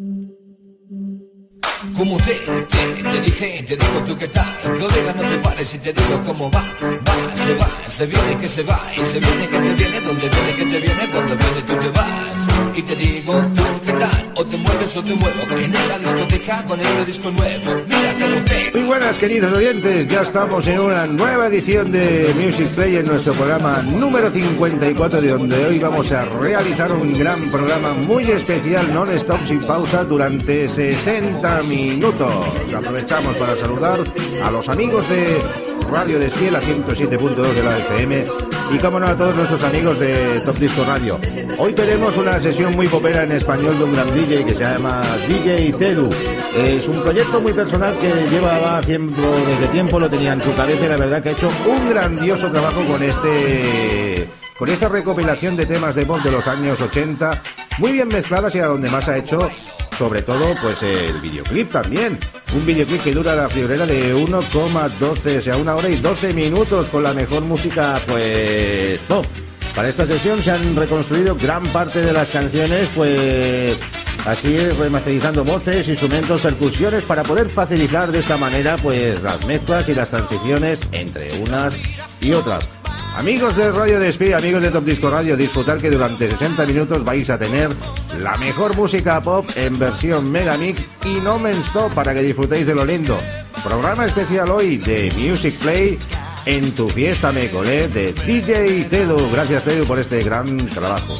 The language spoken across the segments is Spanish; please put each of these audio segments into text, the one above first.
Mm-hmm. Como te, te, te dije, te digo tú qué tal Colega, no te pares y te digo cómo va Va, se va, se viene que se va Y se viene que te viene, donde viene que te viene Cuando viene tú te vas. Y te digo tú qué tal O te mueves o te muevo En esta discoteca con este disco nuevo. Mira cómo te... Muy buenas queridos oyentes, ya estamos en una nueva edición de Music Play en nuestro programa número 54 de donde hoy vamos a realizar un gran programa muy especial non-stop sin pausa durante 60 minutos. Aprovechamos para saludar a los amigos de Radio Despiel a 107.2 de la FM y como no a todos nuestros amigos de Top Disco Radio. Hoy tenemos una sesión muy popera en español de un gran DJ que se llama DJ Tedu. Es un proyecto muy personal que lleva tiempo, desde tiempo lo tenía en su cabeza y la verdad que ha hecho un grandioso trabajo con este con esta recopilación de temas de pop de los años 80 muy bien mezcladas y a donde más ha hecho sobre todo pues el videoclip también. Un videoclip que dura la friolera de 1,12, o sea, una hora y 12 minutos con la mejor música pues pop. Para esta sesión se han reconstruido gran parte de las canciones, pues así remasterizando voces, instrumentos, percusiones para poder facilitar de esta manera pues las mezclas y las transiciones entre unas y otras. Amigos de Radio Despí, amigos de Top Disco Radio, disfrutar que durante 60 minutos vais a tener la mejor música pop en versión Megamix y no stop para que disfrutéis de lo lindo. Programa especial hoy de Music Play en tu fiesta me colé de DJ Tedu. Gracias Tedu por este gran trabajo.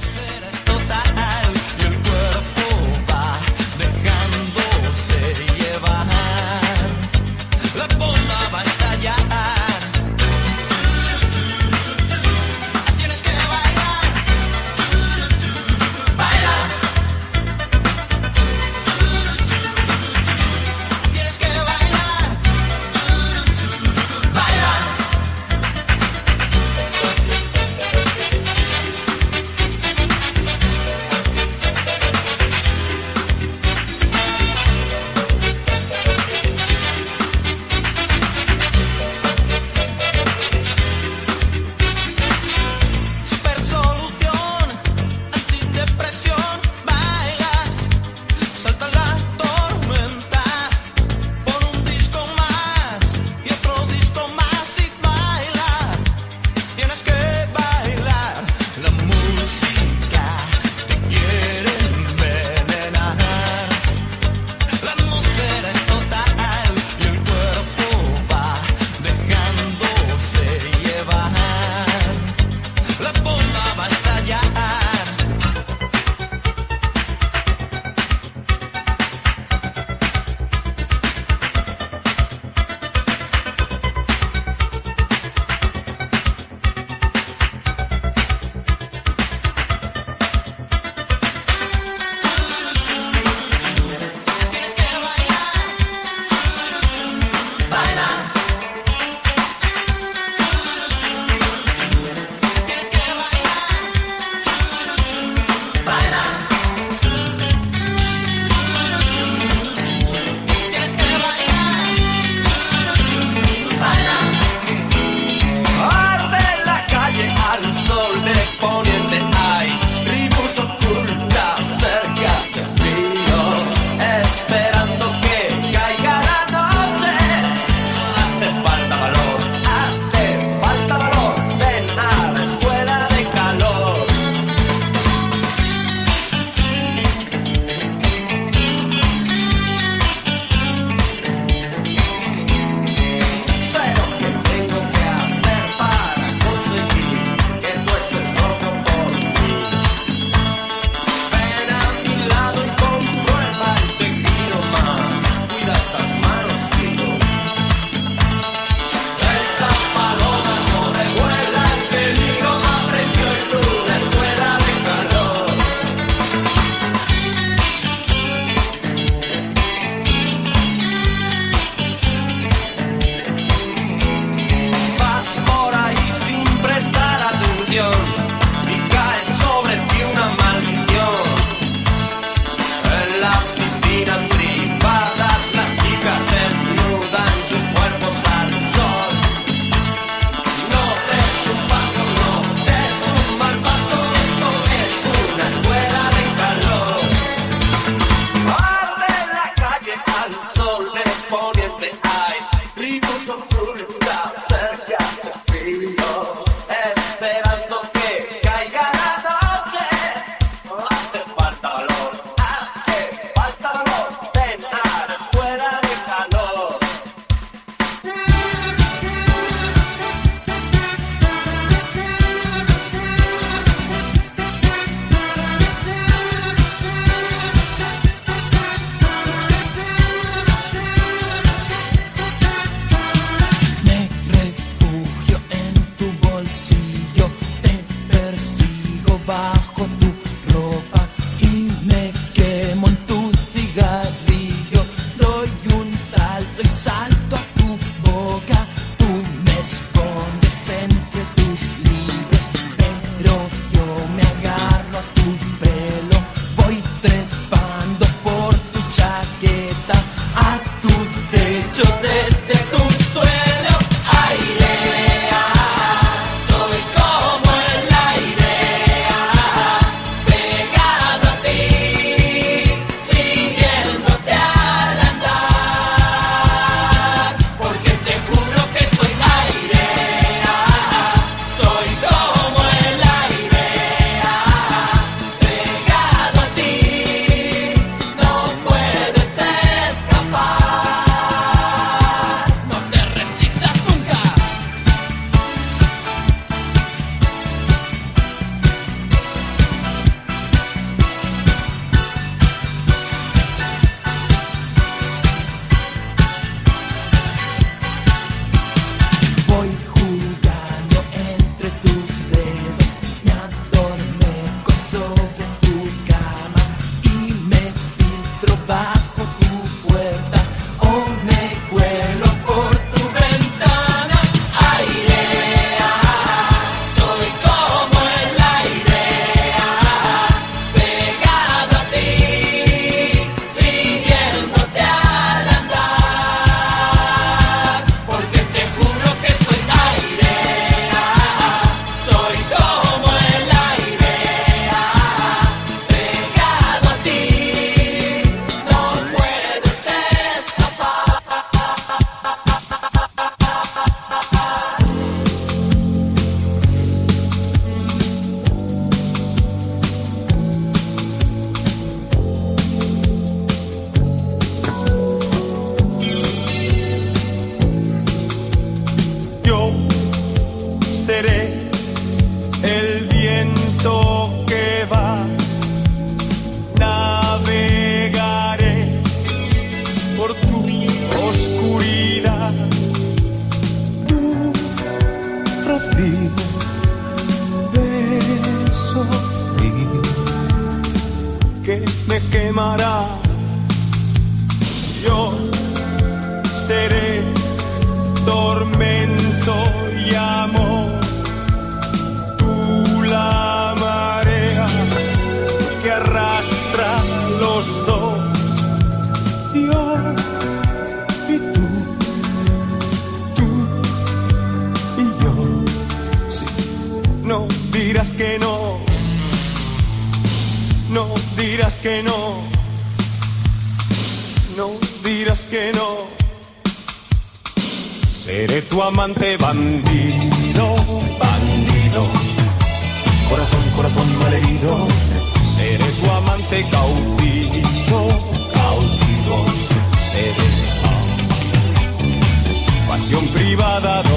da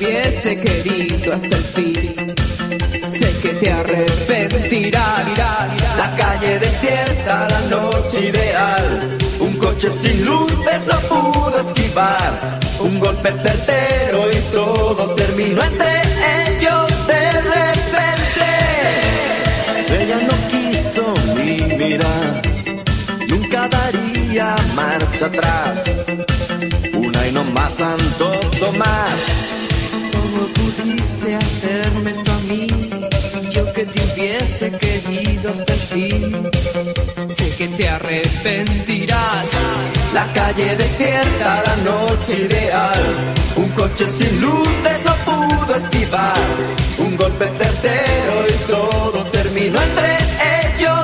hubiese querido hasta el fin. Sé que te arrepentirás. La calle desierta, la noche ideal. Un coche sin luces no pudo esquivar. Un golpe certero y todo terminó entre ellos de repente. Ella no quiso ni mirar. Nunca daría marcha atrás. Una y no más, Santo Tomás. ¿Cómo pudiste hacerme esto a mí? Yo que te hubiese querido hasta el fin. Sé que te arrepentirás. La calle desierta, la noche ideal. Un coche sin luces no pudo esquivar. Un golpe certero y todo terminó entre ellos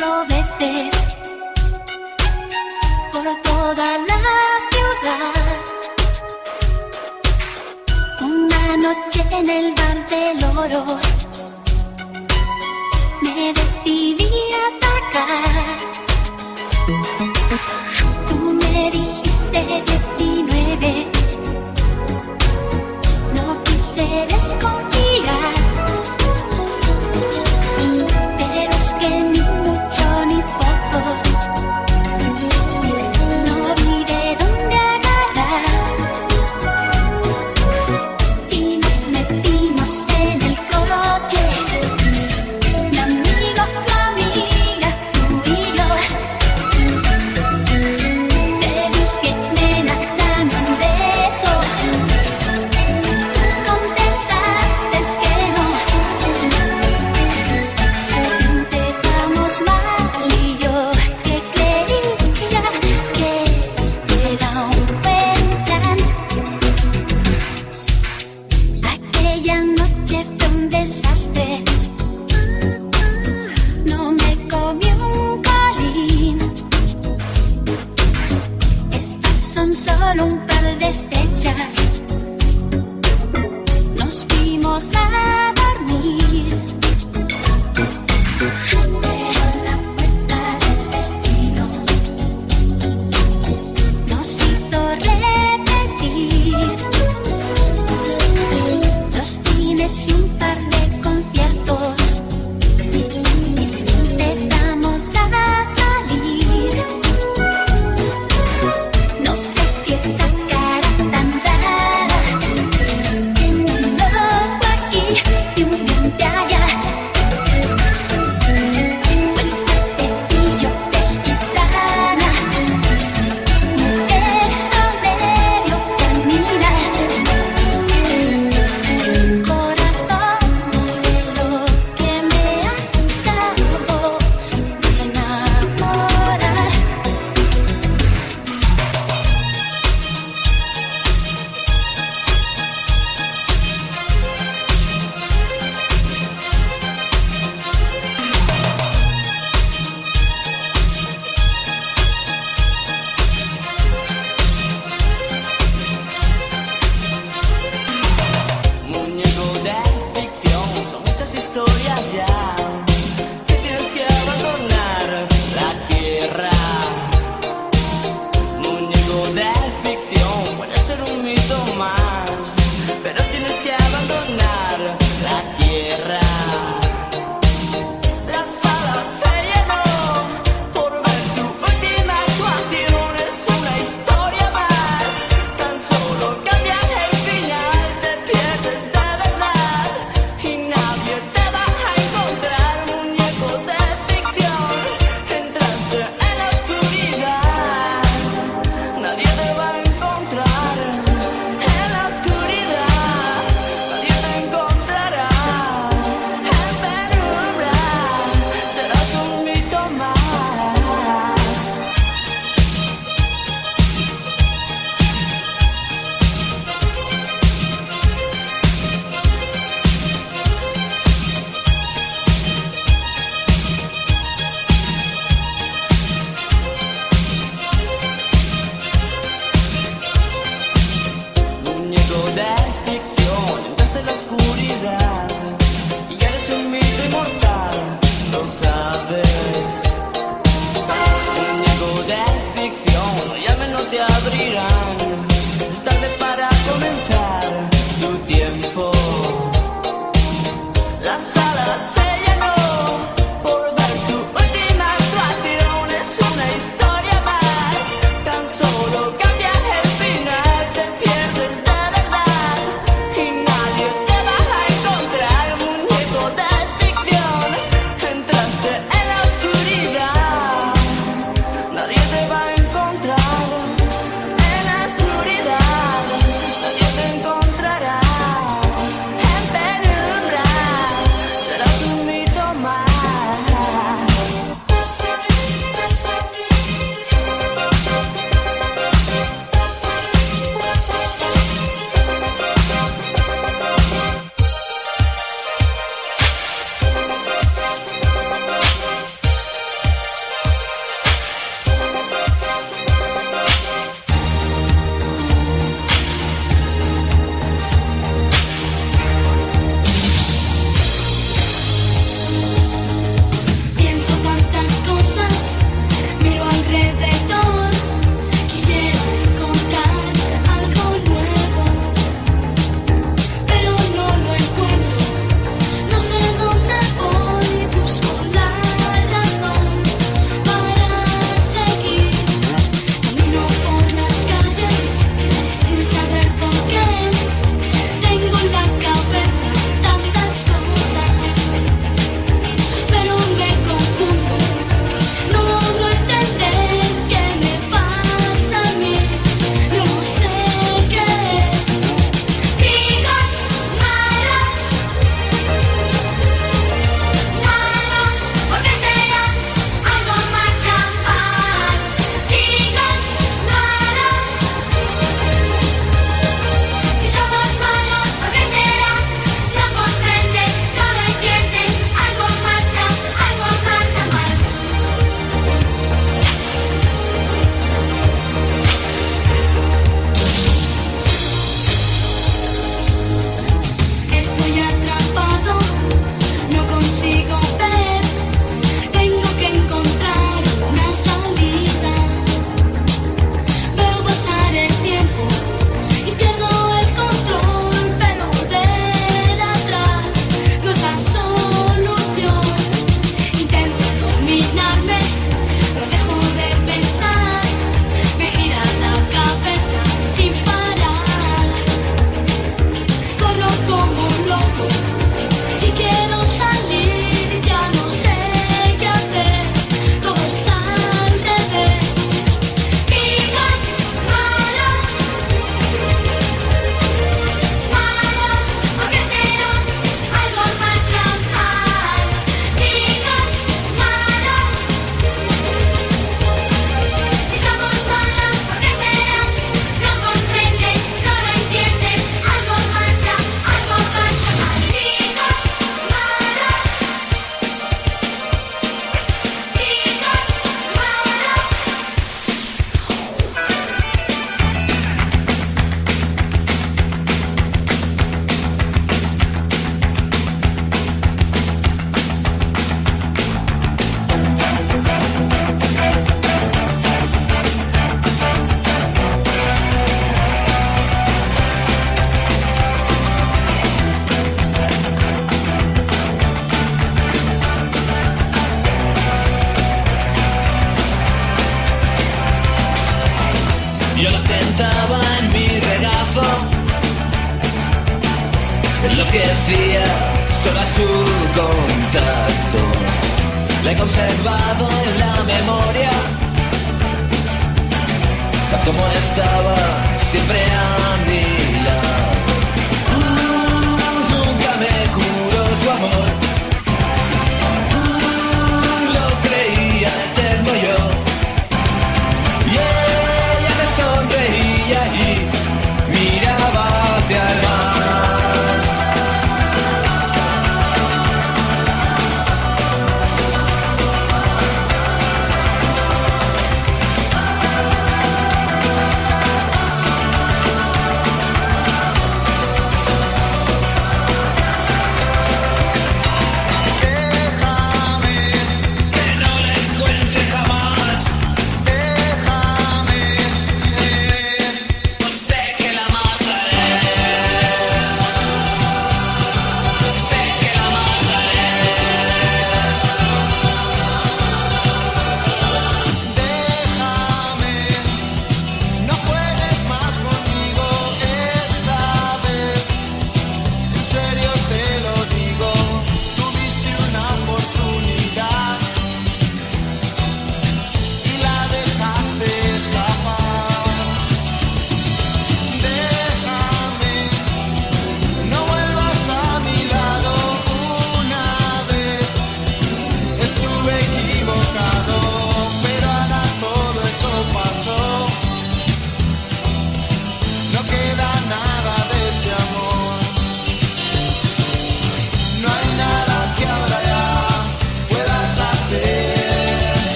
dentro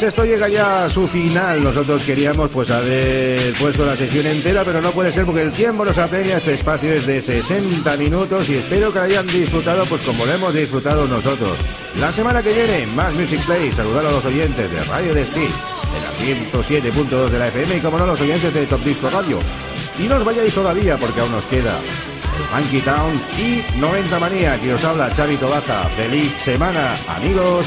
amigos, esto llega ya a su final. Nosotros queríamos pues haber puesto la sesión entera, pero no puede ser porque el tiempo nos apremia. Este espacio es de 60 minutos y espero que lo hayan disfrutado pues como lo hemos disfrutado nosotros. La semana que viene, más Music Play. Saludar a los oyentes de Radio Despí, de la 107.2 de la FM y como no los oyentes de Top Disco Radio. Y no os vayáis todavía porque aún nos queda el Funky Town y 90 Manía. Que os habla Xavi Tobaza. Feliz semana, amigos.